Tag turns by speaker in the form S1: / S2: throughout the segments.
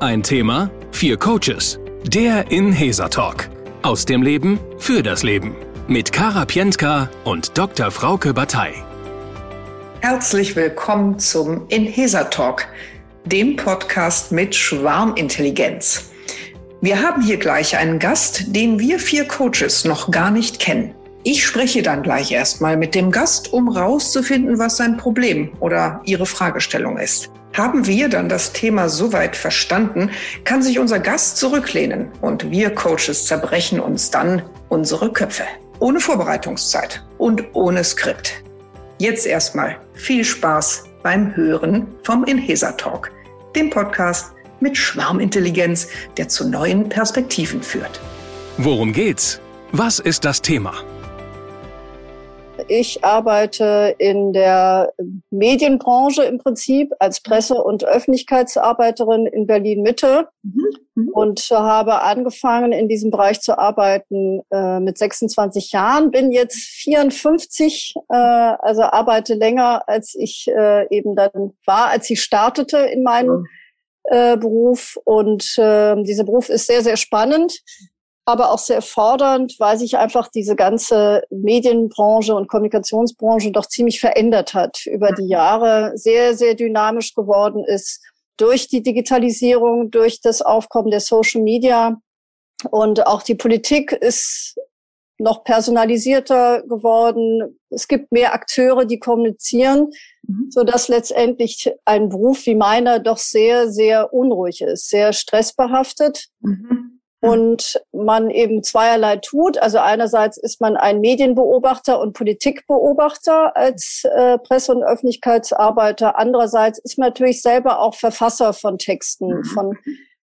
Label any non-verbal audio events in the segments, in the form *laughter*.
S1: Ein Thema, vier Coaches. Der Inhesa Talk. Aus dem Leben für das Leben. Mit Kara Pientka und Dr. Frauke Batei.
S2: Herzlich willkommen zum Inhesa Talk, dem Podcast mit Schwarmintelligenz. Wir haben hier gleich einen Gast, den wir vier Coaches noch gar nicht kennen. Ich spreche dann gleich erstmal mit dem Gast, um rauszufinden, was sein Problem oder ihre Fragestellung ist. Haben wir dann das Thema soweit verstanden, kann sich unser Gast zurücklehnen und wir Coaches zerbrechen uns dann unsere Köpfe. Ohne Vorbereitungszeit und ohne Skript. Jetzt erstmal viel Spaß beim Hören vom Inhesa Talk, dem Podcast mit Schwarmintelligenz, der zu neuen Perspektiven führt.
S1: Worum geht's? Was ist das Thema?
S3: Ich arbeite in der Medienbranche im Prinzip als Presse- und Öffentlichkeitsarbeiterin in Berlin Mitte mhm. und habe angefangen, in diesem Bereich zu arbeiten äh, mit 26 Jahren. Bin jetzt 54, äh, also arbeite länger, als ich äh, eben dann war, als ich startete in meinem äh, Beruf. Und äh, dieser Beruf ist sehr, sehr spannend aber auch sehr fordernd, weil sich einfach diese ganze Medienbranche und Kommunikationsbranche doch ziemlich verändert hat über die Jahre, sehr, sehr dynamisch geworden ist durch die Digitalisierung, durch das Aufkommen der Social Media. Und auch die Politik ist noch personalisierter geworden. Es gibt mehr Akteure, die kommunizieren, mhm. so dass letztendlich ein Beruf wie meiner doch sehr, sehr unruhig ist, sehr stressbehaftet. Mhm und man eben zweierlei tut. Also einerseits ist man ein Medienbeobachter und Politikbeobachter als äh, Presse- und Öffentlichkeitsarbeiter. Andererseits ist man natürlich selber auch Verfasser von Texten, mhm. von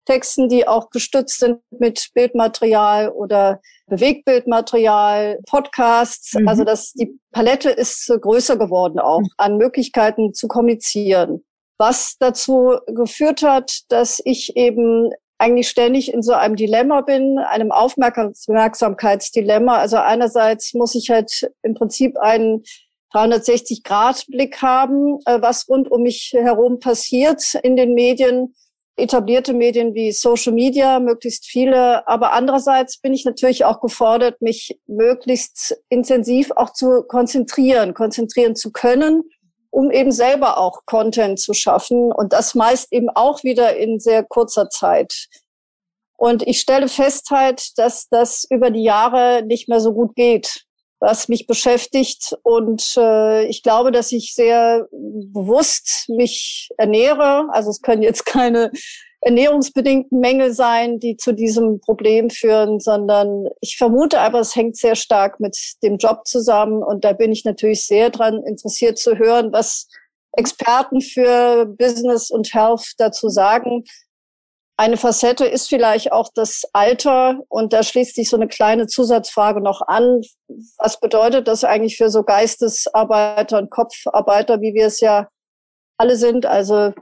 S3: Texten, die auch gestützt sind mit Bildmaterial oder Bewegtbildmaterial, Podcasts. Mhm. Also das, die Palette ist größer geworden auch mhm. an Möglichkeiten zu kommunizieren was dazu geführt hat, dass ich eben eigentlich ständig in so einem Dilemma bin, einem Aufmerksamkeitsdilemma. Also einerseits muss ich halt im Prinzip einen 360-Grad-Blick haben, äh, was rund um mich herum passiert in den Medien, etablierte Medien wie Social Media, möglichst viele. Aber andererseits bin ich natürlich auch gefordert, mich möglichst intensiv auch zu konzentrieren, konzentrieren zu können um eben selber auch Content zu schaffen und das meist eben auch wieder in sehr kurzer Zeit. Und ich stelle fest halt, dass das über die Jahre nicht mehr so gut geht, was mich beschäftigt. Und äh, ich glaube, dass ich sehr bewusst mich ernähre. Also es können jetzt keine ernährungsbedingten Mängel sein, die zu diesem Problem führen, sondern ich vermute aber, es hängt sehr stark mit dem Job zusammen. Und da bin ich natürlich sehr dran interessiert zu hören, was Experten für Business und Health dazu sagen. Eine Facette ist vielleicht auch das Alter. Und da schließt sich so eine kleine Zusatzfrage noch an. Was bedeutet das eigentlich für so Geistesarbeiter und Kopfarbeiter, wie wir es ja alle sind? Also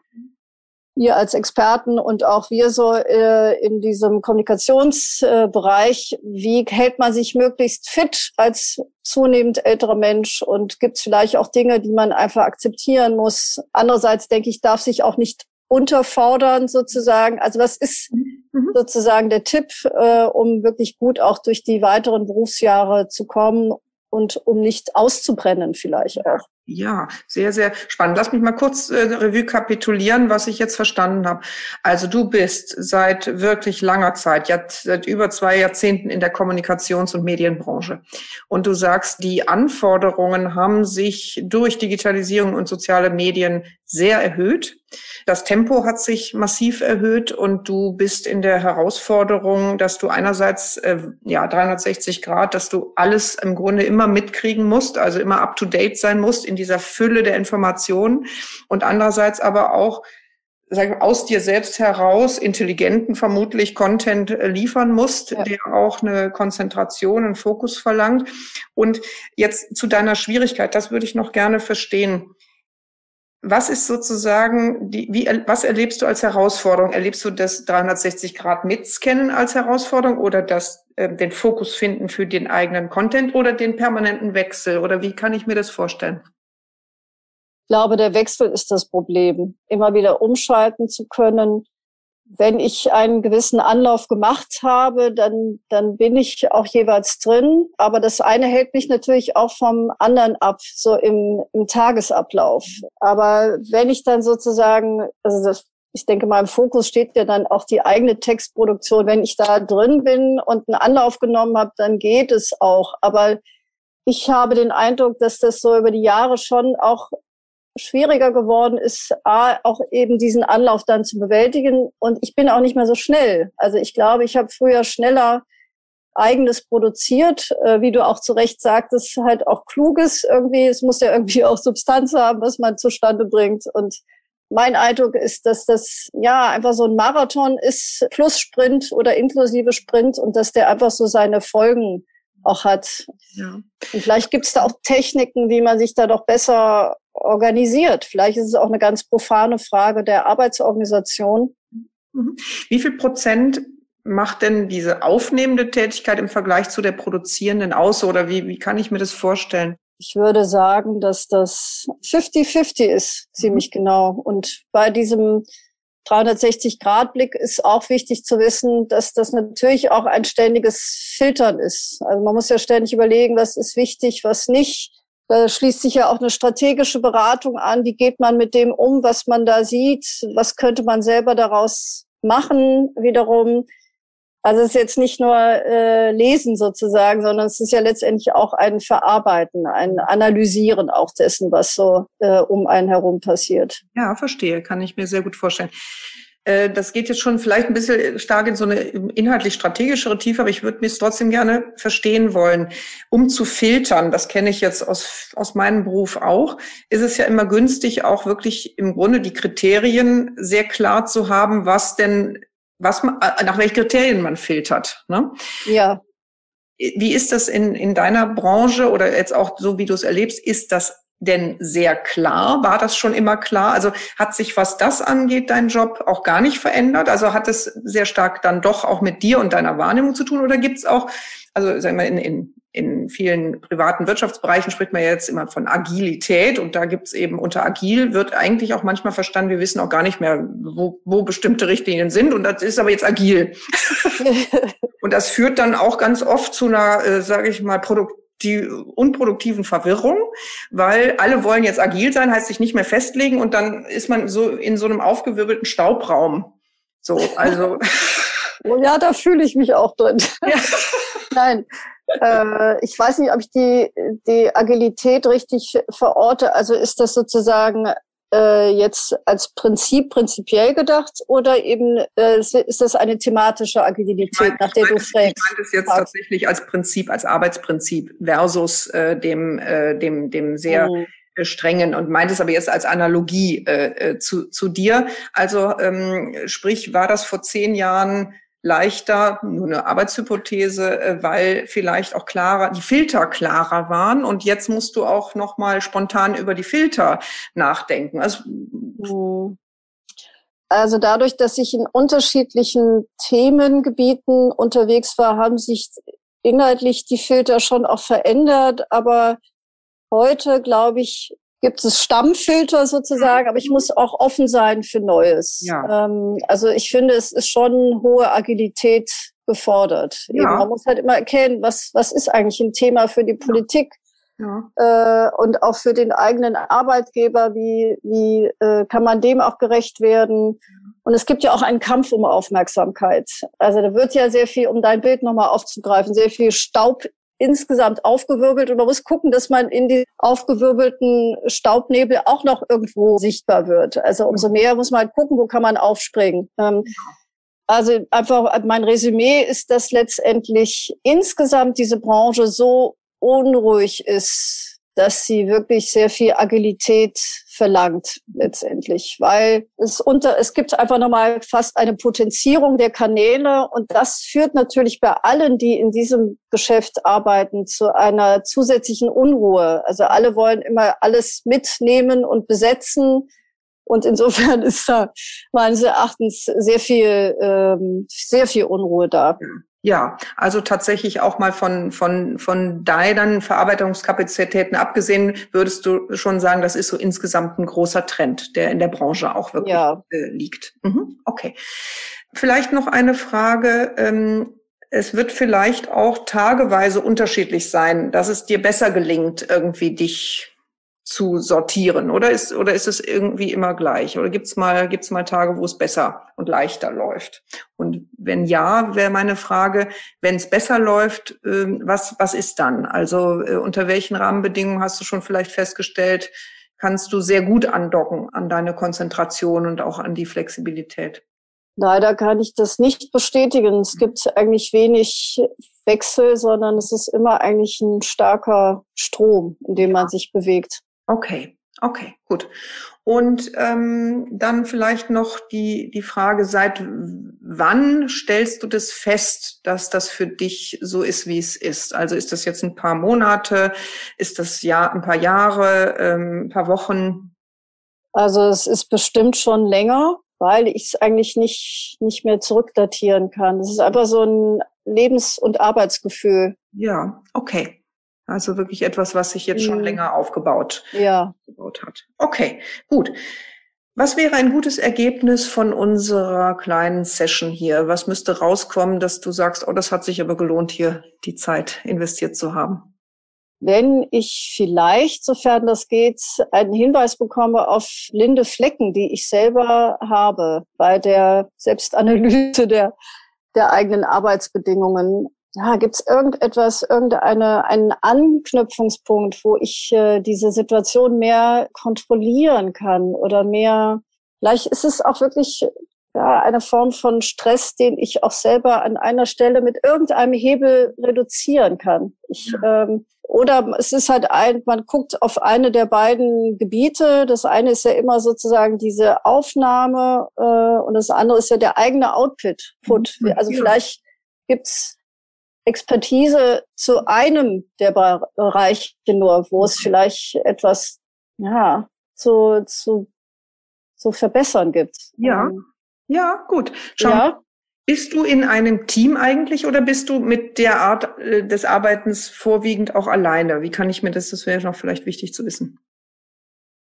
S3: ihr als Experten und auch wir so äh, in diesem Kommunikationsbereich, äh, wie hält man sich möglichst fit als zunehmend älterer Mensch und gibt es vielleicht auch Dinge, die man einfach akzeptieren muss. Andererseits denke ich, darf sich auch nicht unterfordern sozusagen. Also was ist mhm. sozusagen der Tipp, äh, um wirklich gut auch durch die weiteren Berufsjahre zu kommen und um nicht auszubrennen vielleicht auch?
S2: Ja, sehr, sehr spannend. Lass mich mal kurz äh, Revue kapitulieren, was ich jetzt verstanden habe. Also du bist seit wirklich langer Zeit, jetzt seit über zwei Jahrzehnten in der Kommunikations- und Medienbranche. Und du sagst, die Anforderungen haben sich durch Digitalisierung und soziale Medien sehr erhöht. Das Tempo hat sich massiv erhöht und du bist in der Herausforderung, dass du einerseits äh, ja 360 Grad, dass du alles im Grunde immer mitkriegen musst, also immer up to date sein musst in dieser Fülle der Informationen und andererseits aber auch sag, aus dir selbst heraus intelligenten vermutlich Content äh, liefern musst, ja. der auch eine Konzentration, einen Fokus verlangt. Und jetzt zu deiner Schwierigkeit, das würde ich noch gerne verstehen. Was ist sozusagen die, wie, was erlebst du als Herausforderung? Erlebst du das 360 Grad mitscannen als Herausforderung oder das, äh, den Fokus finden für den eigenen Content oder den permanenten Wechsel? Oder wie kann ich mir das vorstellen?
S3: Ich glaube, der Wechsel ist das Problem. Immer wieder umschalten zu können, wenn ich einen gewissen Anlauf gemacht habe, dann, dann bin ich auch jeweils drin. Aber das eine hält mich natürlich auch vom anderen ab, so im, im Tagesablauf. Aber wenn ich dann sozusagen, also das, ich denke mal, im Fokus steht ja dann auch die eigene Textproduktion. Wenn ich da drin bin und einen Anlauf genommen habe, dann geht es auch. Aber ich habe den Eindruck, dass das so über die Jahre schon auch schwieriger geworden ist, A, auch eben diesen Anlauf dann zu bewältigen. Und ich bin auch nicht mehr so schnell. Also ich glaube, ich habe früher schneller eigenes produziert, äh, wie du auch zu Recht sagtest, halt auch kluges irgendwie. Es muss ja irgendwie *laughs* auch Substanz haben, was man zustande bringt. Und mein Eindruck ist, dass das ja einfach so ein Marathon ist, plus Sprint oder inklusive Sprint und dass der einfach so seine Folgen auch hat. Ja. Und vielleicht gibt es da auch Techniken, wie man sich da doch besser organisiert. Vielleicht ist es auch eine ganz profane Frage der Arbeitsorganisation.
S2: Mhm. Wie viel Prozent macht denn diese aufnehmende Tätigkeit im Vergleich zu der produzierenden aus? Oder wie, wie kann ich mir das vorstellen?
S3: Ich würde sagen, dass das 50-50 ist, ziemlich mhm. genau. Und bei diesem 360-Grad-Blick ist auch wichtig zu wissen, dass das natürlich auch ein ständiges Filtern ist. Also man muss ja ständig überlegen, was ist wichtig, was nicht. Da schließt sich ja auch eine strategische Beratung an. Wie geht man mit dem um, was man da sieht? Was könnte man selber daraus machen wiederum? Also es ist jetzt nicht nur äh, Lesen sozusagen, sondern es ist ja letztendlich auch ein Verarbeiten, ein Analysieren auch dessen, was so äh, um einen herum passiert.
S2: Ja, verstehe, kann ich mir sehr gut vorstellen. Äh, das geht jetzt schon vielleicht ein bisschen stark in so eine inhaltlich strategischere Tiefe, aber ich würde mir es trotzdem gerne verstehen wollen. Um zu filtern, das kenne ich jetzt aus, aus meinem Beruf auch, ist es ja immer günstig, auch wirklich im Grunde die Kriterien sehr klar zu haben, was denn was man, äh, nach welchen Kriterien man filtert. Ne?
S3: Ja.
S2: Wie ist das in, in deiner Branche oder jetzt auch so, wie du es erlebst? Ist das denn sehr klar? War das schon immer klar? Also hat sich, was das angeht, dein Job auch gar nicht verändert? Also hat es sehr stark dann doch auch mit dir und deiner Wahrnehmung zu tun? Oder gibt es auch, also sagen wir in, in in vielen privaten Wirtschaftsbereichen spricht man jetzt immer von Agilität und da gibt's eben unter agil wird eigentlich auch manchmal verstanden, wir wissen auch gar nicht mehr, wo, wo bestimmte Richtlinien sind und das ist aber jetzt agil. *laughs* und das führt dann auch ganz oft zu einer, äh, sage ich mal, die unproduktiven Verwirrung, weil alle wollen jetzt agil sein, heißt sich nicht mehr festlegen und dann ist man so in so einem aufgewirbelten Staubraum. So, also.
S3: Oh *laughs* *laughs* ja, da fühle ich mich auch drin. Ja. *laughs* Nein, äh, ich weiß nicht, ob ich die, die Agilität richtig verorte. Also ist das sozusagen äh, jetzt als Prinzip prinzipiell gedacht oder eben äh, ist das eine thematische Agilität, meine, nach der du fragst? Ich
S2: meine es jetzt tatsächlich als Prinzip, als Arbeitsprinzip versus äh, dem, äh, dem, dem sehr mhm strengen und meint es aber jetzt als Analogie äh, äh, zu, zu dir. Also ähm, sprich, war das vor zehn Jahren leichter, nur eine Arbeitshypothese, äh, weil vielleicht auch klarer, die Filter klarer waren und jetzt musst du auch nochmal spontan über die Filter nachdenken. Also,
S3: hm. also dadurch, dass ich in unterschiedlichen Themengebieten unterwegs war, haben sich inhaltlich die Filter schon auch verändert, aber heute, glaube ich, gibt es Stammfilter sozusagen, aber ich muss auch offen sein für Neues. Ja. Ähm, also ich finde, es ist schon hohe Agilität gefordert. Ja. Eben, man muss halt immer erkennen, was, was ist eigentlich ein Thema für die Politik ja. äh, und auch für den eigenen Arbeitgeber, wie, wie äh, kann man dem auch gerecht werden. Und es gibt ja auch einen Kampf um Aufmerksamkeit. Also da wird ja sehr viel, um dein Bild nochmal aufzugreifen, sehr viel Staub insgesamt aufgewirbelt und man muss gucken, dass man in die aufgewirbelten Staubnebel auch noch irgendwo sichtbar wird. Also umso mehr muss man halt gucken, wo kann man aufspringen. Ähm, also einfach mein Resümee ist, dass letztendlich insgesamt diese Branche so unruhig ist, dass sie wirklich sehr viel Agilität verlangt letztendlich, weil es unter es gibt einfach nochmal fast eine Potenzierung der Kanäle und das führt natürlich bei allen, die in diesem Geschäft arbeiten, zu einer zusätzlichen Unruhe. Also alle wollen immer alles mitnehmen und besetzen. Und insofern *laughs* ist da meines Erachtens sehr viel, ähm, sehr viel Unruhe da.
S2: Ja, also tatsächlich auch mal von, von, von deinen Verarbeitungskapazitäten abgesehen, würdest du schon sagen, das ist so insgesamt ein großer Trend, der in der Branche auch wirklich ja. äh, liegt. Mhm, okay. Vielleicht noch eine Frage. Ähm, es wird vielleicht auch tageweise unterschiedlich sein, dass es dir besser gelingt, irgendwie dich zu sortieren? Oder ist, oder ist es irgendwie immer gleich? Oder gibt's mal, gibt's mal Tage, wo es besser und leichter läuft? Und wenn ja, wäre meine Frage, wenn es besser läuft, äh, was, was ist dann? Also äh, unter welchen Rahmenbedingungen hast du schon vielleicht festgestellt, kannst du sehr gut andocken an deine Konzentration und auch an die Flexibilität?
S3: Leider kann ich das nicht bestätigen. Es gibt eigentlich wenig Wechsel, sondern es ist immer eigentlich ein starker Strom, in dem man sich bewegt.
S2: Okay, okay, gut. Und ähm, dann vielleicht noch die, die Frage, seit wann stellst du das fest, dass das für dich so ist, wie es ist? Also ist das jetzt ein paar Monate, ist das ja ein paar Jahre, ähm, ein paar Wochen?
S3: Also es ist bestimmt schon länger, weil ich es eigentlich nicht, nicht mehr zurückdatieren kann. Es ist einfach so ein Lebens- und Arbeitsgefühl.
S2: Ja, okay. Also wirklich etwas, was sich jetzt schon mhm. länger aufgebaut,
S3: ja.
S2: aufgebaut hat. Okay, gut. Was wäre ein gutes Ergebnis von unserer kleinen Session hier? Was müsste rauskommen, dass du sagst, oh, das hat sich aber gelohnt, hier die Zeit investiert zu haben?
S3: Wenn ich vielleicht, sofern das geht, einen Hinweis bekomme auf blinde Flecken, die ich selber habe bei der Selbstanalyse der, der eigenen Arbeitsbedingungen, ja, gibt es irgendetwas, irgendeine einen Anknüpfungspunkt, wo ich äh, diese Situation mehr kontrollieren kann oder mehr, vielleicht ist es auch wirklich ja, eine Form von Stress, den ich auch selber an einer Stelle mit irgendeinem Hebel reduzieren kann. Ich, ähm, oder es ist halt ein, man guckt auf eine der beiden Gebiete. Das eine ist ja immer sozusagen diese Aufnahme äh, und das andere ist ja der eigene Output. Mhm. Also vielleicht gibt's Expertise zu einem der Bereiche nur, wo es vielleicht etwas ja, zu, zu, zu verbessern gibt.
S2: Ja, ähm, ja, gut. Schau, ja. Bist du in einem Team eigentlich oder bist du mit der Art äh, des Arbeitens vorwiegend auch alleine? Wie kann ich mir das, das wäre noch vielleicht wichtig zu wissen.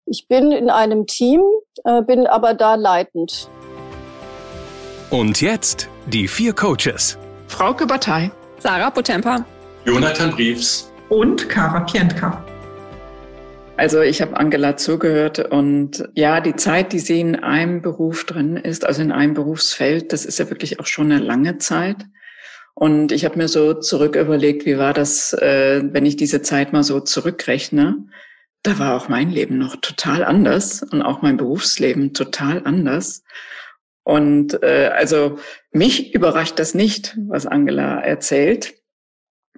S3: Ich bin in einem Team, äh, bin aber da leitend.
S1: Und jetzt die vier Coaches.
S2: Frauke Batei.
S4: Sarah Potempa.
S5: Jonathan Briefs.
S2: Und Kara Pientka.
S6: Also ich habe Angela zugehört und ja, die Zeit, die sie in einem Beruf drin ist, also in einem Berufsfeld, das ist ja wirklich auch schon eine lange Zeit. Und ich habe mir so zurück überlegt, wie war das, äh, wenn ich diese Zeit mal so zurückrechne. Da war auch mein Leben noch total anders und auch mein Berufsleben total anders. Und äh, also mich überrascht das nicht, was Angela erzählt.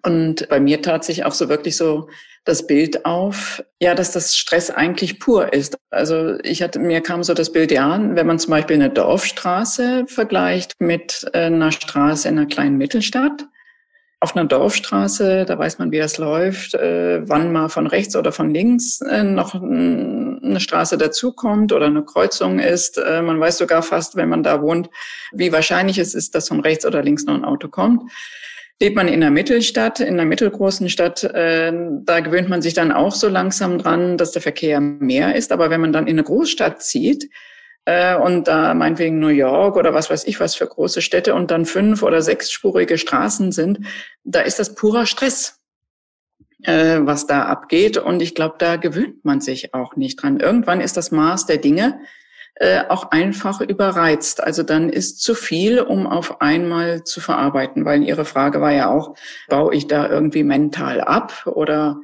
S6: Und bei mir tat sich auch so wirklich so das Bild auf, ja, dass das Stress eigentlich pur ist. Also ich hatte, mir kam so das Bild, ja, wenn man zum Beispiel eine Dorfstraße vergleicht mit äh, einer Straße in einer kleinen Mittelstadt, auf einer Dorfstraße, da weiß man, wie das läuft, äh, wann mal von rechts oder von links äh, noch eine Straße dazukommt oder eine Kreuzung ist. Äh, man weiß sogar fast, wenn man da wohnt, wie wahrscheinlich es ist, dass von rechts oder links noch ein Auto kommt. Lebt man in einer Mittelstadt, in einer mittelgroßen Stadt, äh, da gewöhnt man sich dann auch so langsam dran, dass der Verkehr mehr ist. Aber wenn man dann in eine Großstadt zieht, äh, und da meinetwegen New York oder was weiß ich was für große Städte und dann fünf- oder sechsspurige Straßen sind, da ist das purer Stress, äh, was da abgeht. Und ich glaube, da gewöhnt man sich auch nicht dran. Irgendwann ist das Maß der Dinge äh, auch einfach überreizt. Also dann ist zu viel, um auf einmal zu verarbeiten, weil Ihre Frage war ja auch, baue ich da irgendwie mental ab oder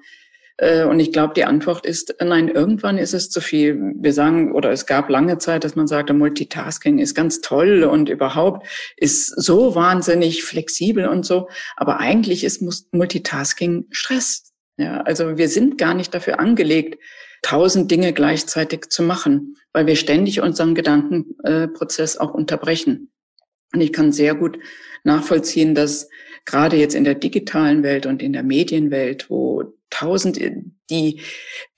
S6: und ich glaube, die Antwort ist, nein, irgendwann ist es zu viel. Wir sagen, oder es gab lange Zeit, dass man sagte, Multitasking ist ganz toll und überhaupt ist so wahnsinnig flexibel und so. Aber eigentlich ist Multitasking Stress. Ja, also wir sind gar nicht dafür angelegt, tausend Dinge gleichzeitig zu machen, weil wir ständig unseren Gedankenprozess auch unterbrechen. Und ich kann sehr gut nachvollziehen, dass gerade jetzt in der digitalen Welt und in der Medienwelt, wo tausend die,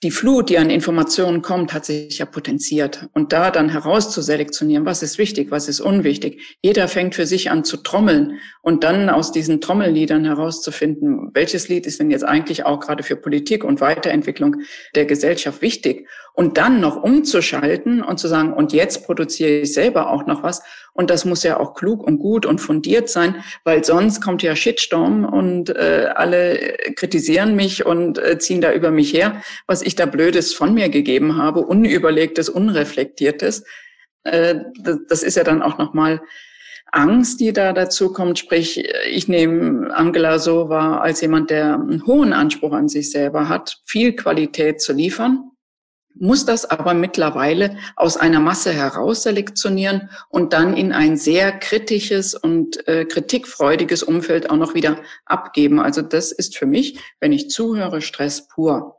S6: die Flut, die an Informationen kommt, hat sich ja potenziert. Und da dann herauszuselektionieren, was ist wichtig, was ist unwichtig. Jeder fängt für sich an zu trommeln und dann aus diesen Trommelliedern herauszufinden, welches Lied ist denn jetzt eigentlich auch gerade für Politik und Weiterentwicklung der Gesellschaft wichtig. Und dann noch umzuschalten und zu sagen, und jetzt produziere ich selber auch noch was. Und das muss ja auch klug und gut und fundiert sein, weil sonst kommt ja Shitstorm und äh, alle kritisieren mich und äh, ziehen da über mich her, was ich da Blödes von mir gegeben habe, unüberlegtes, unreflektiertes. Äh, das, das ist ja dann auch nochmal Angst, die da dazu kommt. Sprich, ich nehme Angela so wahr als jemand, der einen hohen Anspruch an sich selber hat, viel Qualität zu liefern muss das aber mittlerweile aus einer Masse heraus selektionieren und dann in ein sehr kritisches und äh, kritikfreudiges Umfeld auch noch wieder abgeben. Also das ist für mich, wenn ich zuhöre, Stress pur.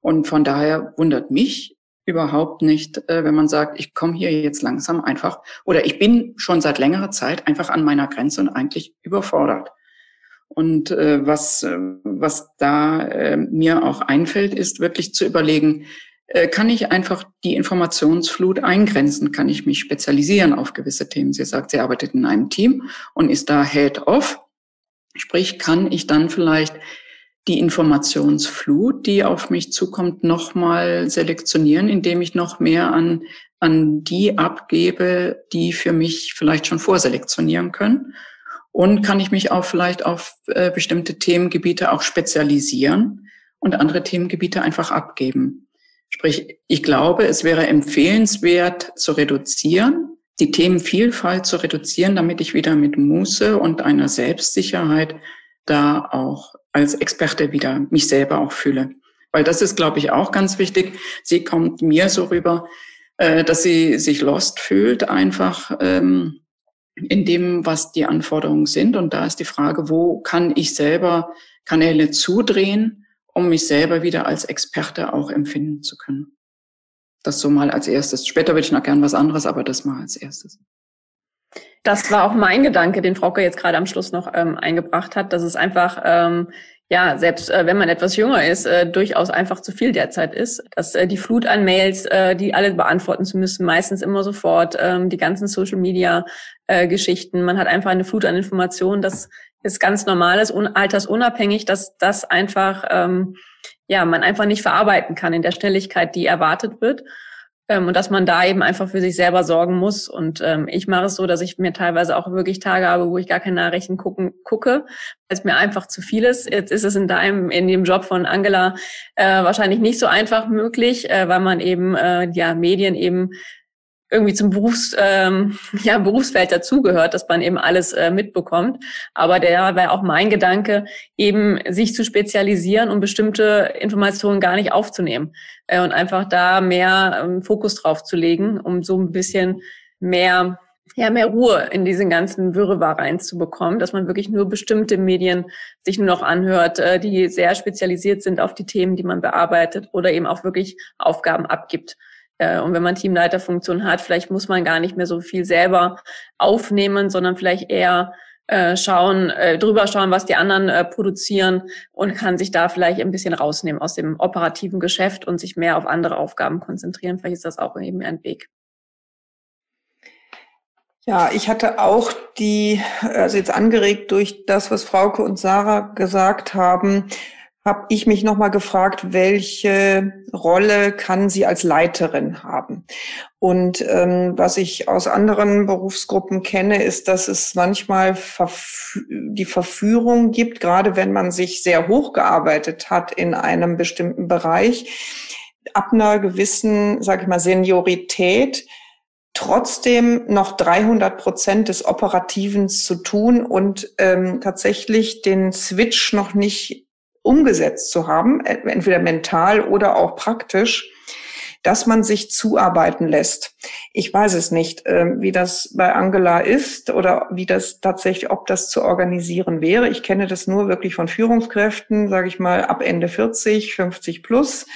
S6: Und von daher wundert mich überhaupt nicht, äh, wenn man sagt, ich komme hier jetzt langsam einfach oder ich bin schon seit längerer Zeit einfach an meiner Grenze und eigentlich überfordert. Und äh, was, äh, was da äh, mir auch einfällt, ist wirklich zu überlegen, kann ich einfach die Informationsflut eingrenzen, kann ich mich spezialisieren auf gewisse Themen. Sie sagt, sie arbeitet in einem Team und ist da Head-Off. Sprich, kann ich dann vielleicht die Informationsflut, die auf mich zukommt, nochmal selektionieren, indem ich noch mehr an, an die abgebe, die für mich vielleicht schon vorselektionieren können. Und kann ich mich auch vielleicht auf äh, bestimmte Themengebiete auch spezialisieren und andere Themengebiete einfach abgeben. Sprich, ich glaube, es wäre empfehlenswert zu reduzieren, die Themenvielfalt zu reduzieren, damit ich wieder mit Muße und einer Selbstsicherheit da auch als Experte wieder mich selber auch fühle. Weil das ist, glaube ich, auch ganz wichtig. Sie kommt mir so rüber, äh, dass sie sich lost fühlt, einfach ähm, in dem, was die Anforderungen sind. Und da ist die Frage, wo kann ich selber Kanäle zudrehen, um mich selber wieder als Experte auch empfinden zu können. Das so mal als erstes. Später würde ich noch gern was anderes, aber das mal als erstes.
S4: Das war auch mein Gedanke, den Frauke jetzt gerade am Schluss noch ähm, eingebracht hat, dass es einfach, ähm, ja, selbst äh, wenn man etwas jünger ist, äh, durchaus einfach zu viel derzeit ist. Dass äh, die Flut an Mails, äh, die alle beantworten zu müssen, meistens immer sofort, ähm, die ganzen Social Media äh, man hat einfach eine Flut an Informationen, dass ist ganz normales, un altersunabhängig, dass das einfach, ähm, ja, man einfach nicht verarbeiten kann in der Schnelligkeit, die erwartet wird. Ähm, und dass man da eben einfach für sich selber sorgen muss. Und ähm, ich mache es so, dass ich mir teilweise auch wirklich Tage habe, wo ich gar keine Nachrichten gucken, gucke, weil es mir einfach zu viel ist. Jetzt ist es in deinem, in dem Job von Angela äh, wahrscheinlich nicht so einfach möglich, äh, weil man eben äh, ja Medien eben irgendwie zum Berufs, ähm, *laughs* ja, Berufsfeld dazugehört, dass man eben alles äh, mitbekommt. Aber der war auch mein Gedanke, eben sich zu spezialisieren und bestimmte Informationen gar nicht aufzunehmen äh, und einfach da mehr ähm, Fokus drauf zu legen, um so ein bisschen mehr ja, mehr Ruhe in diesen ganzen Wirrwarr reinzubekommen, dass man wirklich nur bestimmte Medien sich nur noch anhört, äh, die sehr spezialisiert sind auf die Themen, die man bearbeitet oder eben auch wirklich Aufgaben abgibt. Äh, und wenn man Teamleiterfunktion hat, vielleicht muss man gar nicht mehr so viel selber aufnehmen, sondern vielleicht eher äh, schauen, äh, drüber schauen, was die anderen äh, produzieren und kann sich da vielleicht ein bisschen rausnehmen aus dem operativen Geschäft und sich mehr auf andere Aufgaben konzentrieren. Vielleicht ist das auch eben ein Weg.
S2: Ja, ich hatte auch die, also jetzt angeregt durch das, was Frauke und Sarah gesagt haben, habe ich mich nochmal gefragt, welche Rolle kann sie als Leiterin haben? Und ähm, was ich aus anderen Berufsgruppen kenne, ist, dass es manchmal verf die Verführung gibt, gerade wenn man sich sehr hochgearbeitet hat in einem bestimmten Bereich, ab einer gewissen, sage ich mal, Seniorität, trotzdem noch 300 Prozent des Operativen zu tun und ähm, tatsächlich den Switch noch nicht umgesetzt zu haben, entweder mental oder auch praktisch, dass man sich zuarbeiten lässt. Ich weiß es nicht, ähm, wie das bei Angela ist oder wie das tatsächlich, ob das zu organisieren wäre. Ich kenne das nur wirklich von Führungskräften, sage ich mal, ab Ende 40, 50 plus,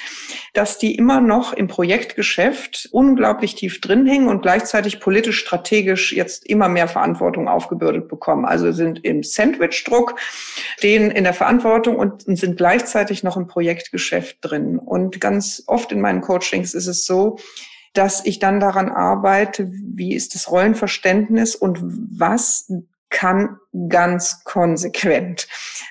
S2: dass die immer noch im Projektgeschäft unglaublich tief drin hängen und gleichzeitig politisch strategisch jetzt immer mehr Verantwortung aufgebürdet bekommen. Also sind im Sandwich-Druck, stehen in der Verantwortung und sind gleichzeitig noch im Projektgeschäft drin. Und ganz oft in meinen Coachings ist es so, dass ich dann daran arbeite, wie ist das Rollenverständnis und was kann ganz konsequent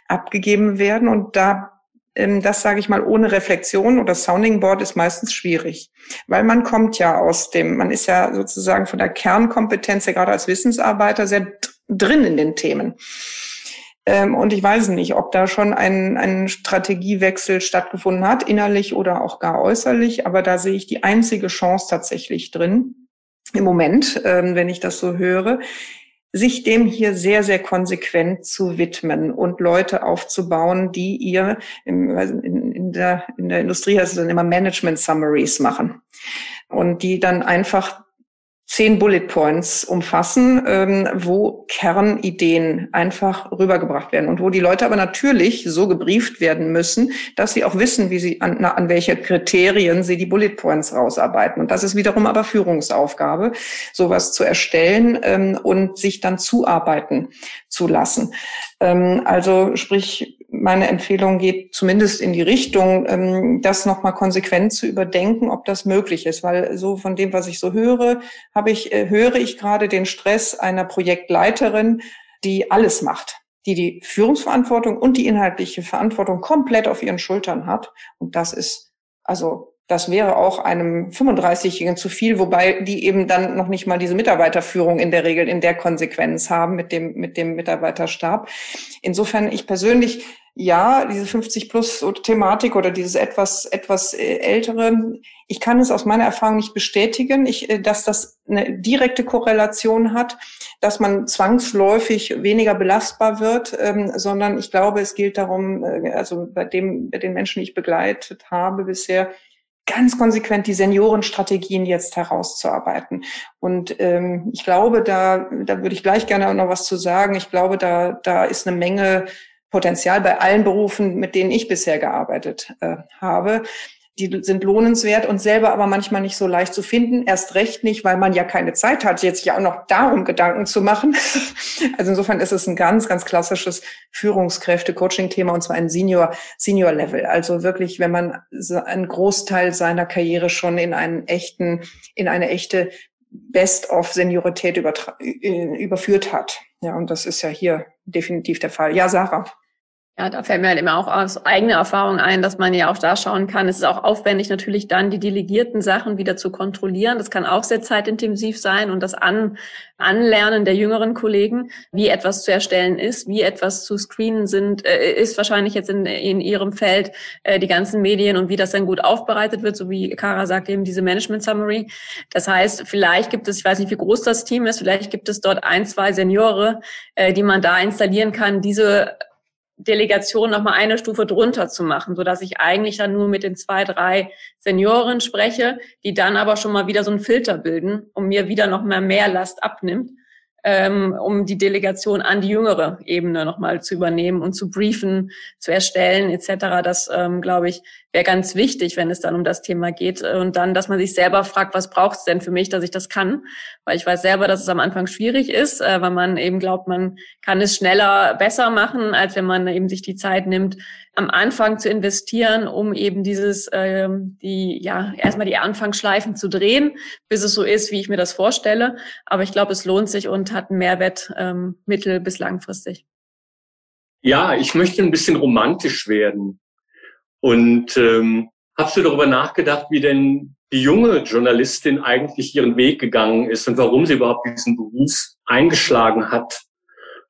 S2: abgegeben werden. Und da ähm, das sage ich mal ohne Reflexion oder Sounding Board ist meistens schwierig, weil man kommt ja aus dem, man ist ja sozusagen von der Kernkompetenz ja gerade als Wissensarbeiter sehr drin in den Themen. Ähm, und ich weiß nicht, ob da schon ein, ein Strategiewechsel stattgefunden hat, innerlich oder auch gar äußerlich, aber da sehe ich die einzige Chance tatsächlich drin im Moment, ähm, wenn ich das so höre, sich dem hier sehr, sehr konsequent zu widmen und Leute aufzubauen, die ihr in, in, der, in der Industrie es dann immer Management Summaries machen. Und die dann einfach zehn Bullet Points umfassen, ähm, wo Kernideen einfach rübergebracht werden und wo die Leute aber natürlich so gebrieft werden müssen, dass sie auch wissen, wie sie an, an welche Kriterien sie die Bullet Points rausarbeiten. Und das ist wiederum aber Führungsaufgabe, sowas zu erstellen ähm, und sich dann zuarbeiten zu lassen. Ähm, also sprich, meine Empfehlung geht zumindest in die Richtung, ähm, das nochmal konsequent zu überdenken, ob das möglich ist. Weil so von dem, was ich so höre, habe ich, äh, höre ich gerade den Stress einer Projektleiterin, die alles macht, die die Führungsverantwortung und die inhaltliche Verantwortung komplett auf ihren Schultern hat. Und das ist also das wäre auch einem 35-Jährigen zu viel, wobei die eben dann noch nicht mal diese Mitarbeiterführung in der Regel in der Konsequenz haben mit dem, mit dem Mitarbeiterstab. Insofern ich persönlich ja, diese 50 plus Thematik oder dieses etwas, etwas äh, ältere, ich kann es aus meiner Erfahrung nicht bestätigen, ich, äh, dass das eine direkte Korrelation hat, dass man zwangsläufig weniger belastbar wird, ähm, sondern ich glaube, es gilt darum, äh, also bei dem, bei den Menschen, die ich begleitet habe bisher, ganz konsequent die Seniorenstrategien jetzt herauszuarbeiten. Und ähm, ich glaube, da, da würde ich gleich gerne noch was zu sagen. Ich glaube, da, da ist eine Menge Potenzial bei allen Berufen, mit denen ich bisher gearbeitet äh, habe. Die sind lohnenswert und selber aber manchmal nicht so leicht zu finden. Erst recht nicht, weil man ja keine Zeit hat, jetzt ja auch noch darum Gedanken zu machen. *laughs* Also insofern ist es ein ganz, ganz klassisches Führungskräfte-Coaching-Thema und zwar ein Senior, Senior-Level. Also wirklich, wenn man einen Großteil seiner Karriere schon in einen echten, in eine echte Best-of-Seniorität überführt hat. Ja, und das ist ja hier definitiv der Fall. Ja, Sarah.
S4: Ja, da fällt mir halt immer auch aus eigener Erfahrung ein, dass man ja auch da schauen kann. Es ist auch aufwendig, natürlich dann die delegierten Sachen wieder zu kontrollieren. Das kann auch sehr zeitintensiv sein und das An Anlernen der jüngeren Kollegen, wie etwas zu erstellen ist, wie etwas zu screenen sind, äh, ist wahrscheinlich jetzt in, in ihrem Feld äh, die ganzen Medien und wie das dann gut aufbereitet wird, so wie Kara sagt, eben diese Management Summary. Das heißt, vielleicht gibt es, ich weiß nicht, wie groß das Team ist, vielleicht gibt es dort ein, zwei Seniore, äh, die man da installieren kann, diese Delegation noch mal eine Stufe drunter zu machen, so dass ich eigentlich dann nur mit den zwei, drei Senioren spreche, die dann aber schon mal wieder so einen Filter bilden und mir wieder noch mal mehr Last abnimmt ähm, um die Delegation an die jüngere Ebene nochmal zu übernehmen und zu briefen, zu erstellen etc. Das, ähm, glaube ich, wäre ganz wichtig, wenn es dann um das Thema geht. Und dann, dass man sich selber fragt, was braucht es denn für mich, dass ich das kann? Weil ich weiß selber, dass es am Anfang schwierig ist, äh, weil man eben glaubt, man kann es schneller, besser machen, als wenn man eben sich die Zeit nimmt, am Anfang zu investieren, um eben dieses, ähm, die, ja, erstmal die Anfangsschleifen zu drehen, bis es so ist, wie ich mir das vorstelle. Aber ich glaube, es lohnt sich und hat einen Mehrwert ähm, mittel- bis langfristig.
S5: Ja, ich möchte ein bisschen romantisch werden. Und ähm, hast du darüber nachgedacht, wie denn die junge Journalistin eigentlich ihren Weg gegangen ist und warum sie überhaupt diesen Beruf eingeschlagen hat?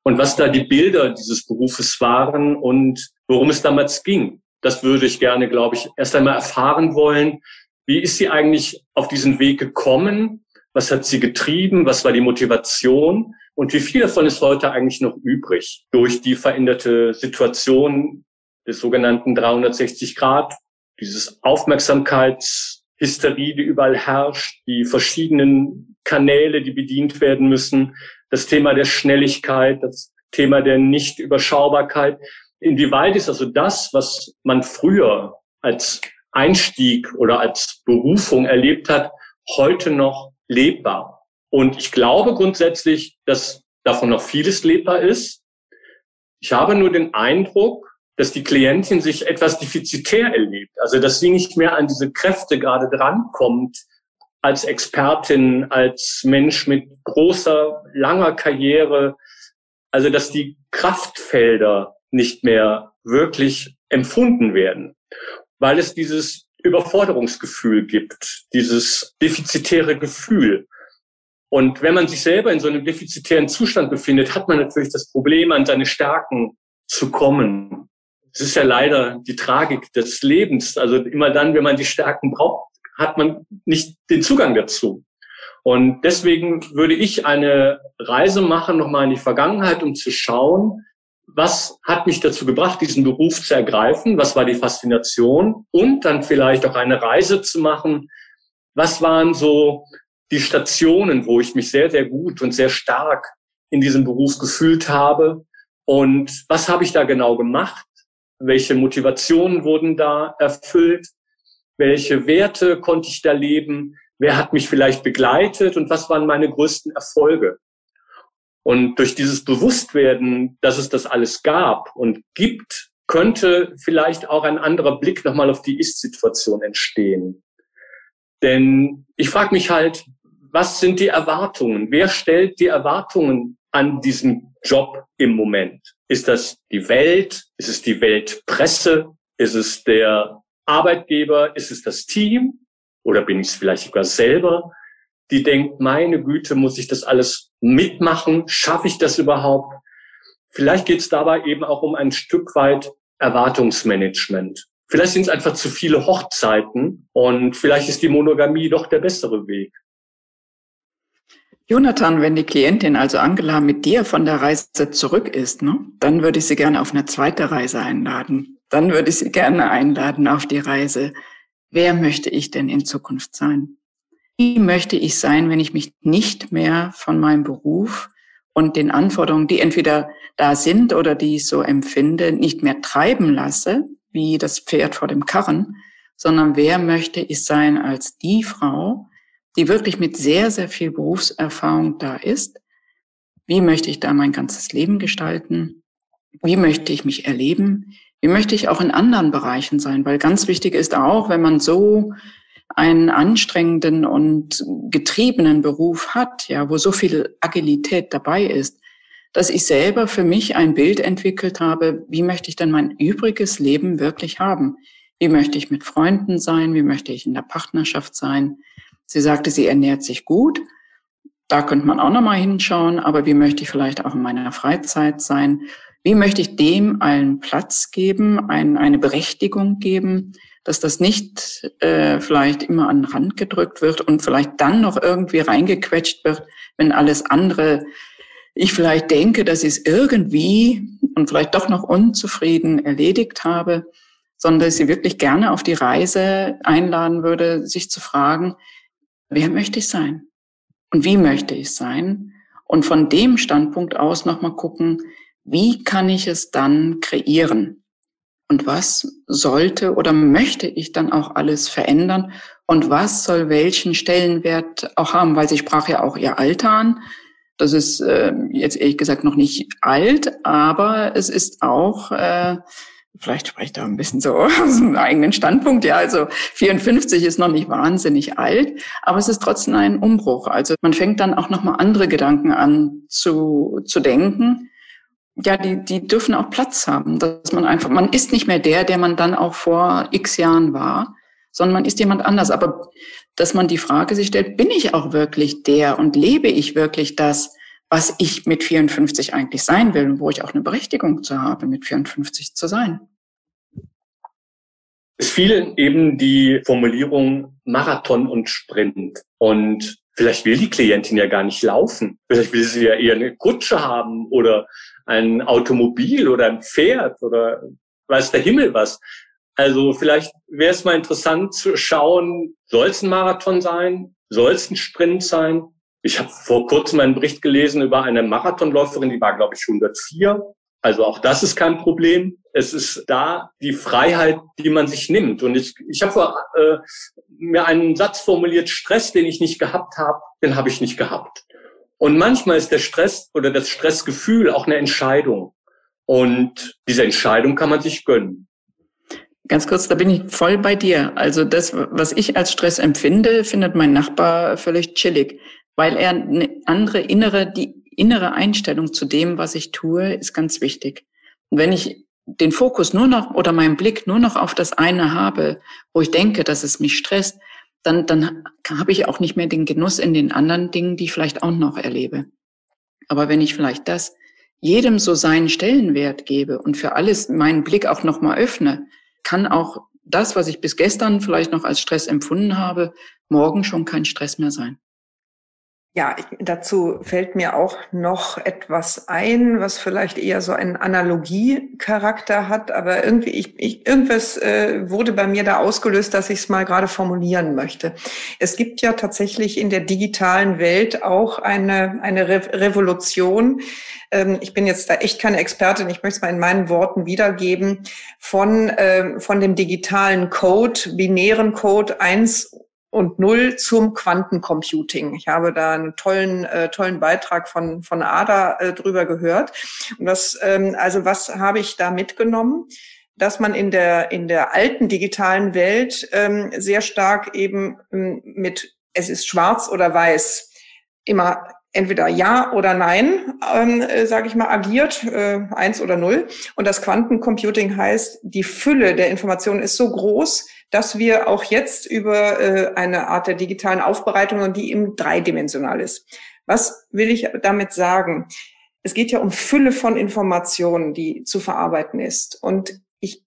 S5: und was da die Bilder dieses Berufes waren und worum es damals ging. Das würde ich gerne, glaube ich, erst einmal erfahren wollen. Wie ist sie eigentlich auf diesen Weg gekommen? Was hat sie getrieben? Was war die Motivation? Und wie viel davon ist heute eigentlich noch übrig durch die veränderte Situation des sogenannten 360 Grad, dieses Aufmerksamkeits Hysterie, die überall herrscht, die verschiedenen Kanäle, die bedient werden müssen, das Thema der Schnelligkeit, das Thema der Nichtüberschaubarkeit. Inwieweit ist also das, was man früher als Einstieg oder als Berufung erlebt hat, heute noch lebbar? Und ich glaube grundsätzlich, dass davon noch vieles lebbar ist. Ich habe nur den Eindruck, dass die Klientin sich etwas defizitär erlebt. Also, dass sie nicht mehr an diese Kräfte gerade drankommt, als Expertin, als Mensch mit großer, langer Karriere. Also, dass die Kraftfelder nicht mehr wirklich empfunden werden, weil es dieses Überforderungsgefühl gibt, dieses defizitäre Gefühl. Und wenn man sich selber in so einem defizitären Zustand befindet, hat man natürlich das Problem, an seine Stärken zu kommen. Es ist ja leider die Tragik des Lebens. Also immer dann, wenn man die Stärken braucht, hat man nicht den Zugang dazu. Und deswegen würde ich eine Reise machen, nochmal in die Vergangenheit, um zu schauen, was hat mich dazu gebracht, diesen Beruf zu ergreifen? Was war die Faszination? Und dann vielleicht auch eine Reise zu machen. Was waren so die Stationen, wo ich mich sehr, sehr gut und sehr stark in diesem Beruf gefühlt habe? Und was habe ich da genau gemacht? Welche Motivationen wurden da erfüllt? Welche Werte konnte ich da leben? Wer hat mich vielleicht begleitet und was waren meine größten Erfolge? Und durch dieses Bewusstwerden, dass es das alles gab und gibt, könnte vielleicht auch ein anderer Blick nochmal auf die Ist-Situation entstehen. Denn ich frage mich halt, was sind die Erwartungen? Wer stellt die Erwartungen an diesen Job im Moment? Ist das die Welt? Ist es die Weltpresse? Ist es der Arbeitgeber? Ist es das Team? Oder bin ich es vielleicht sogar selber, die denkt, meine Güte, muss ich das alles mitmachen? Schaffe ich das überhaupt? Vielleicht geht es dabei eben auch um ein Stück weit Erwartungsmanagement. Vielleicht sind es einfach zu viele Hochzeiten und vielleicht ist die Monogamie doch der bessere Weg.
S6: Jonathan, wenn die Klientin, also Angela, mit dir von der Reise zurück ist, ne, dann würde ich sie gerne auf eine zweite Reise einladen. Dann würde ich sie gerne einladen auf die Reise. Wer möchte ich denn in Zukunft sein? Wie möchte ich sein, wenn ich mich nicht mehr von meinem Beruf und den Anforderungen, die entweder da sind oder die ich so empfinde, nicht mehr treiben lasse, wie das Pferd vor dem Karren, sondern wer möchte ich sein als die Frau, die wirklich mit sehr, sehr viel Berufserfahrung da ist. Wie möchte ich da mein ganzes Leben gestalten? Wie möchte ich mich erleben? Wie möchte ich auch in anderen Bereichen sein? Weil ganz wichtig ist auch, wenn man so einen anstrengenden und getriebenen Beruf hat, ja, wo so viel Agilität dabei ist, dass ich selber für mich ein Bild entwickelt habe, wie möchte ich denn mein übriges Leben wirklich haben? Wie möchte ich mit Freunden sein? Wie möchte ich in der Partnerschaft sein? Sie sagte, sie ernährt sich gut. Da könnte man auch nochmal hinschauen, aber wie möchte ich vielleicht auch in meiner Freizeit sein? Wie möchte ich dem allen Platz geben, ein, eine Berechtigung geben, dass das nicht äh, vielleicht immer an den Rand gedrückt wird und vielleicht dann noch irgendwie reingequetscht wird, wenn alles andere, ich vielleicht denke, dass ich es irgendwie und vielleicht doch noch unzufrieden erledigt habe, sondern dass ich sie wirklich gerne auf die Reise einladen würde, sich zu fragen, wer möchte ich sein? Und wie möchte ich sein? Und von dem Standpunkt aus nochmal gucken, wie kann ich es dann kreieren? Und was sollte oder möchte ich dann auch alles verändern? Und was soll welchen Stellenwert auch haben? Weil sie sprach ja auch ihr Alter an. Das ist äh, jetzt ehrlich gesagt noch nicht alt, aber es ist auch äh, vielleicht spreche ich da ein bisschen so *laughs* aus dem eigenen Standpunkt. Ja, also 54 ist noch nicht wahnsinnig alt, aber es ist trotzdem ein Umbruch. Also man fängt dann auch nochmal andere Gedanken an zu, zu denken. Ja, die, die dürfen auch Platz haben, dass man einfach, man ist nicht mehr der, der man dann auch vor x Jahren war, sondern man ist jemand anders. Aber dass man die Frage sich stellt, bin ich auch wirklich der und lebe ich wirklich das, was ich mit 54 eigentlich sein will und wo ich auch eine Berechtigung zu habe, mit 54 zu sein.
S5: Es fiel eben die Formulierung Marathon und Sprint. Und vielleicht will die Klientin ja gar nicht laufen. Vielleicht will sie ja eher eine Kutsche haben oder ein Automobil oder ein Pferd oder weiß der Himmel was. Also vielleicht wäre es mal interessant zu schauen, soll es ein Marathon sein? Soll es ein Sprint sein? Ich habe vor kurzem einen Bericht gelesen über eine Marathonläuferin, die war, glaube ich, 104. Also auch das ist kein Problem. Es ist da die Freiheit, die man sich nimmt. Und ich, ich habe äh, mir einen Satz formuliert, Stress, den ich nicht gehabt habe, den habe ich nicht gehabt. Und manchmal ist der Stress oder das Stressgefühl auch eine Entscheidung. Und diese Entscheidung kann man sich gönnen.
S6: Ganz kurz, da bin ich voll bei dir. Also das, was ich als Stress empfinde, findet mein Nachbar völlig chillig, weil er eine andere innere, die innere Einstellung zu dem, was ich tue, ist ganz wichtig. Und wenn ich den Fokus nur noch oder meinen Blick nur noch auf das eine habe, wo ich denke, dass es mich stresst, dann, dann habe ich auch nicht mehr den Genuss in den anderen Dingen, die ich vielleicht auch noch erlebe. Aber wenn ich vielleicht das jedem so seinen Stellenwert gebe und für alles meinen Blick auch nochmal öffne, kann auch das, was ich bis gestern vielleicht noch als Stress empfunden habe, morgen schon kein Stress mehr sein.
S2: Ja, dazu fällt mir auch noch etwas ein, was vielleicht eher so einen Analogiecharakter hat, aber irgendwie ich, ich, irgendwas äh, wurde bei mir da ausgelöst, dass ich es mal gerade formulieren möchte. Es gibt ja tatsächlich in der digitalen Welt auch eine eine Re Revolution. Ähm, ich bin jetzt da echt keine Expertin, ich möchte es mal in meinen Worten wiedergeben von äh, von dem digitalen Code, binären Code eins und Null zum Quantencomputing. Ich habe da einen tollen, äh, tollen Beitrag von, von Ada äh, drüber gehört. Und was, ähm, also was habe ich da mitgenommen? Dass man in der, in der alten digitalen Welt ähm, sehr stark eben ähm, mit, es ist schwarz oder weiß, immer entweder ja oder nein, ähm, äh, sage ich mal, agiert, äh, eins oder null. Und das Quantencomputing heißt, die Fülle der Informationen ist so groß, dass wir auch jetzt über äh, eine Art der digitalen Aufbereitung, die eben dreidimensional ist. Was will ich damit sagen? Es geht ja um Fülle von Informationen, die zu verarbeiten ist. Und ich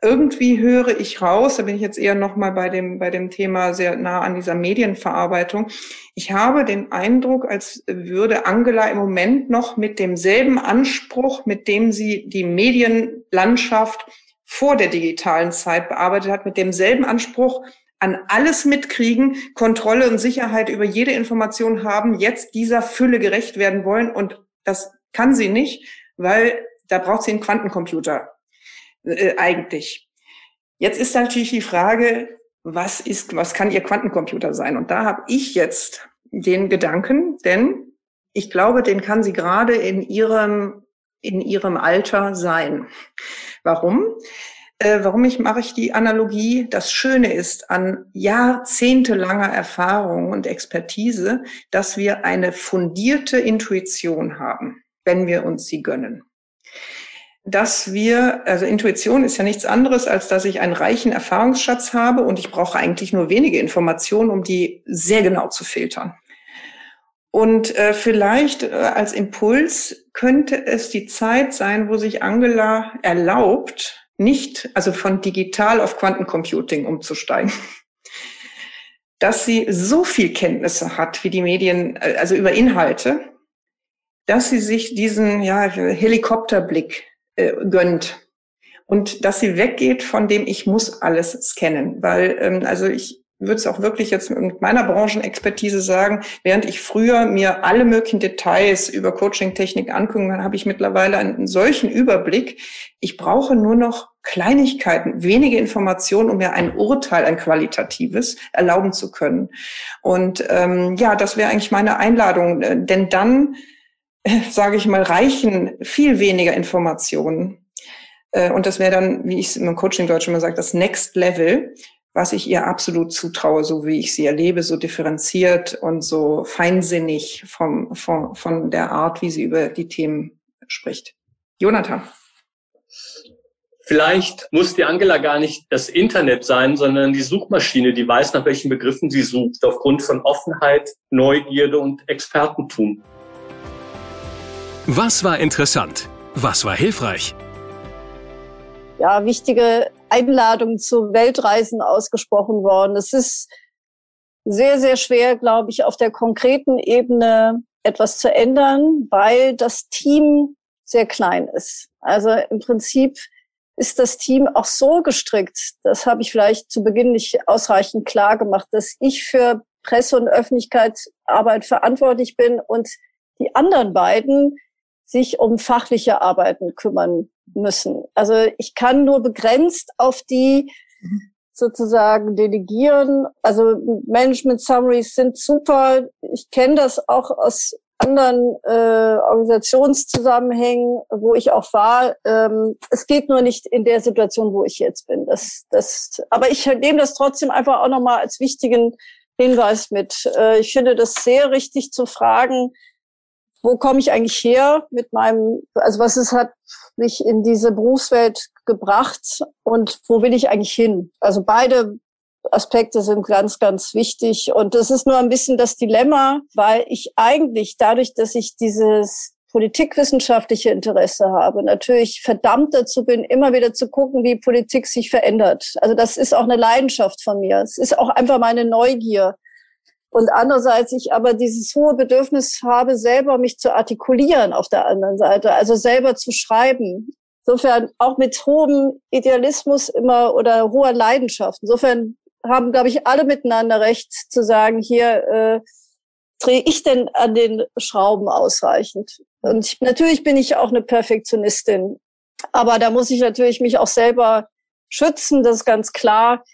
S2: irgendwie höre ich raus, da bin ich jetzt eher nochmal bei dem, bei dem Thema sehr nah an dieser Medienverarbeitung. Ich habe den Eindruck, als würde Angela im Moment noch mit demselben Anspruch, mit dem sie die Medienlandschaft vor der digitalen Zeit bearbeitet hat, mit demselben Anspruch an alles mitkriegen, Kontrolle und Sicherheit über jede Information haben, jetzt dieser Fülle gerecht werden wollen. Und das kann sie nicht, weil da braucht sie einen Quantencomputer äh, eigentlich. Jetzt ist natürlich die Frage, was ist, was kann ihr Quantencomputer sein? Und da habe ich jetzt den Gedanken, denn ich glaube, den kann sie gerade in ihrem in ihrem Alter sein. Warum? Äh, warum ich, mache ich die Analogie? Das Schöne ist an jahrzehntelanger Erfahrung und Expertise, dass wir eine fundierte Intuition haben, wenn wir uns sie gönnen. Dass wir, also Intuition ist ja nichts anderes, als dass ich einen reichen Erfahrungsschatz habe und ich brauche eigentlich nur wenige Informationen, um die sehr genau zu filtern. Und äh, vielleicht äh, als Impuls könnte es die Zeit sein, wo sich Angela erlaubt, nicht, also von digital auf Quantencomputing umzusteigen. *laughs* Dass sie so viel Kenntnisse hat, wie die Medien, äh, also über Inhalte, dass sie sich diesen ja, Helikopterblick äh, gönnt und dass sie weggeht von dem ich muss alles scannen, weil ähm, also ich würde es auch wirklich jetzt mit meiner Branchenexpertise sagen, während ich früher mir alle möglichen Details über Coaching-Technik angucken kann, habe ich mittlerweile einen solchen Überblick. Ich brauche nur noch Kleinigkeiten, wenige Informationen, um mir ein Urteil, ein qualitatives, erlauben zu können. Und ähm, ja, das wäre eigentlich meine Einladung, denn dann, äh, sage ich mal, reichen viel weniger Informationen. Äh, und das wäre dann, wie ich es im Coaching-Deutsch immer sage, das Next Level was ich ihr absolut zutraue, so wie ich sie erlebe, so differenziert und so feinsinnig vom, von, von der Art, wie sie über die Themen spricht. Jonathan.
S5: Vielleicht muss die Angela gar nicht das Internet sein, sondern die Suchmaschine, die weiß, nach welchen Begriffen sie sucht, aufgrund von Offenheit, Neugierde und Expertentum.
S1: Was war interessant? Was war hilfreich?
S3: Ja, wichtige Einladungen zu Weltreisen ausgesprochen worden. Es ist sehr, sehr schwer, glaube ich, auf der konkreten Ebene etwas zu ändern, weil das Team sehr klein ist. Also im Prinzip ist das Team auch so gestrickt, das habe ich vielleicht zu Beginn nicht ausreichend klar gemacht, dass ich für Presse- und Öffentlichkeitsarbeit verantwortlich bin und die anderen beiden sich um fachliche Arbeiten kümmern müssen. Also ich kann nur begrenzt auf die sozusagen delegieren. Also Management Summaries sind super. Ich kenne das auch aus anderen äh, Organisationszusammenhängen, wo ich auch war. Ähm, es geht nur nicht in der Situation, wo ich jetzt bin. Das, das, aber ich nehme das trotzdem einfach auch nochmal als wichtigen Hinweis mit. Äh, ich finde das sehr richtig zu fragen, wo komme ich eigentlich her mit meinem, also was es hat mich in diese Berufswelt gebracht und wo will ich eigentlich hin? Also beide Aspekte sind ganz, ganz wichtig. Und das ist nur ein bisschen das Dilemma, weil ich eigentlich dadurch, dass ich dieses politikwissenschaftliche Interesse habe, natürlich verdammt dazu bin, immer wieder zu gucken, wie Politik sich verändert. Also das ist auch eine Leidenschaft von mir. Es ist auch einfach meine Neugier. Und andererseits ich aber dieses hohe Bedürfnis habe, selber mich zu artikulieren auf der anderen Seite, also selber zu schreiben. Insofern auch mit hohem Idealismus immer oder hoher Leidenschaft. Insofern haben, glaube ich, alle miteinander recht zu sagen, hier äh, drehe ich denn an den Schrauben ausreichend. Und ich, natürlich bin ich auch eine Perfektionistin, aber da muss ich natürlich mich auch selber schützen, das ist ganz klar.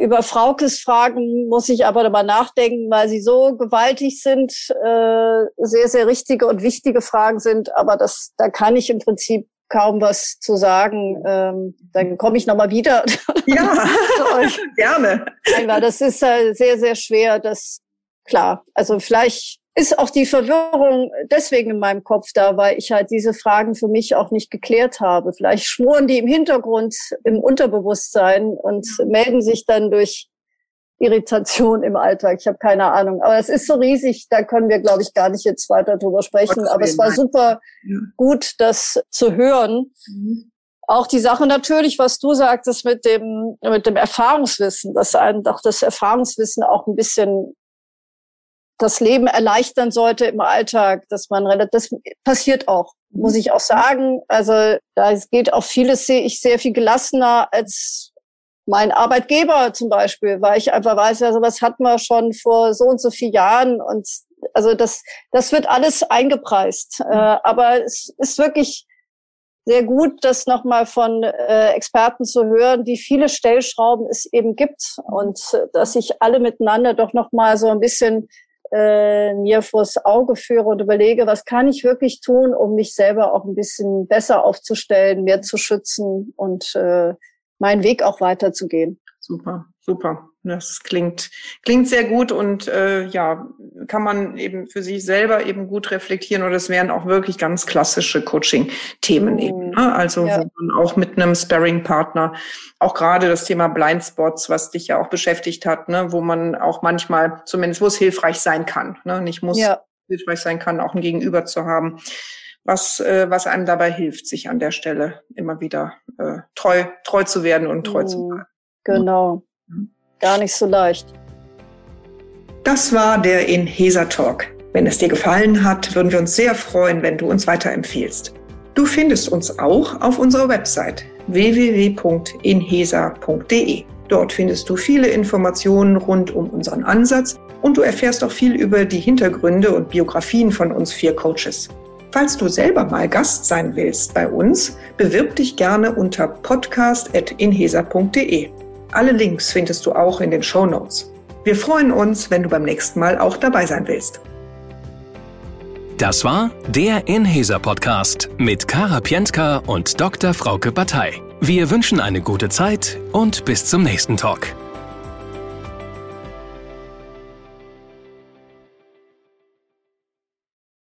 S3: Über Fraukes Fragen muss ich aber darüber nachdenken, weil sie so gewaltig sind, äh, sehr, sehr richtige und wichtige Fragen sind. Aber das, da kann ich im Prinzip kaum was zu sagen. Ähm, dann komme ich nochmal wieder. *laughs*
S2: Ja, gerne.
S3: Einmal, das ist äh, sehr, sehr schwer. Das klar. Also vielleicht ist auch die Verwirrung deswegen in meinem Kopf da, weil ich halt diese Fragen für mich auch nicht geklärt habe. Vielleicht schmoren die im Hintergrund, im Unterbewusstsein und melden sich dann durch Irritation im Alltag. Ich habe keine Ahnung. Aber es ist so riesig, da können wir, glaube ich, gar nicht jetzt weiter drüber sprechen. Aber es war super gut, das zu hören. Mhm. Auch die Sache natürlich, was du sagtest mit dem, mit dem Erfahrungswissen, dass einem doch das Erfahrungswissen auch ein bisschen das Leben erleichtern sollte im Alltag, dass man das passiert auch, muss ich auch sagen. Also da geht auch vieles, sehe ich sehr viel gelassener als mein Arbeitgeber zum Beispiel, weil ich einfach weiß, ja, sowas hatten wir schon vor so und so vielen Jahren und also das, das wird alles eingepreist. Mhm. Äh, aber es ist wirklich sehr gut, das nochmal von äh, Experten zu hören, wie viele Stellschrauben es eben gibt und äh, dass ich alle miteinander doch nochmal so ein bisschen äh, mir vors Auge führe und überlege, was kann ich wirklich tun, um mich selber auch ein bisschen besser aufzustellen, mehr zu schützen und äh, meinen Weg auch weiterzugehen.
S2: Super, super. Das klingt, klingt sehr gut und äh, ja, kann man eben für sich selber eben gut reflektieren und es wären auch wirklich ganz klassische Coaching-Themen mhm. Eben. Ne? Also ja. wo man auch mit einem Sparring-Partner, auch gerade das Thema Blindspots, was dich ja auch beschäftigt hat, ne? wo man auch manchmal, zumindest wo es hilfreich sein kann, ne? nicht muss ja. hilfreich sein kann, auch ein Gegenüber zu haben was, äh, was einem dabei hilft, sich an der Stelle immer wieder äh, treu, treu zu werden und treu zu bleiben.
S3: Genau. Mhm. Gar nicht so leicht.
S2: Das war der Inhesa Talk. Wenn es dir gefallen hat, würden wir uns sehr freuen, wenn du uns weiterempfehlst. Du findest uns auch auf unserer Website www.inhesa.de. Dort findest du viele Informationen rund um unseren Ansatz und du erfährst auch viel über die Hintergründe und Biografien von uns vier Coaches. Falls du selber mal Gast sein willst bei uns, bewirb dich gerne unter podcast.inhesa.de. Alle Links findest du auch in den Show Notes. Wir freuen uns, wenn du beim nächsten Mal auch dabei sein willst.
S1: Das war der Inhesa Podcast mit Kara Pientka und Dr. Frauke Batei. Wir wünschen eine gute Zeit und bis zum nächsten Talk.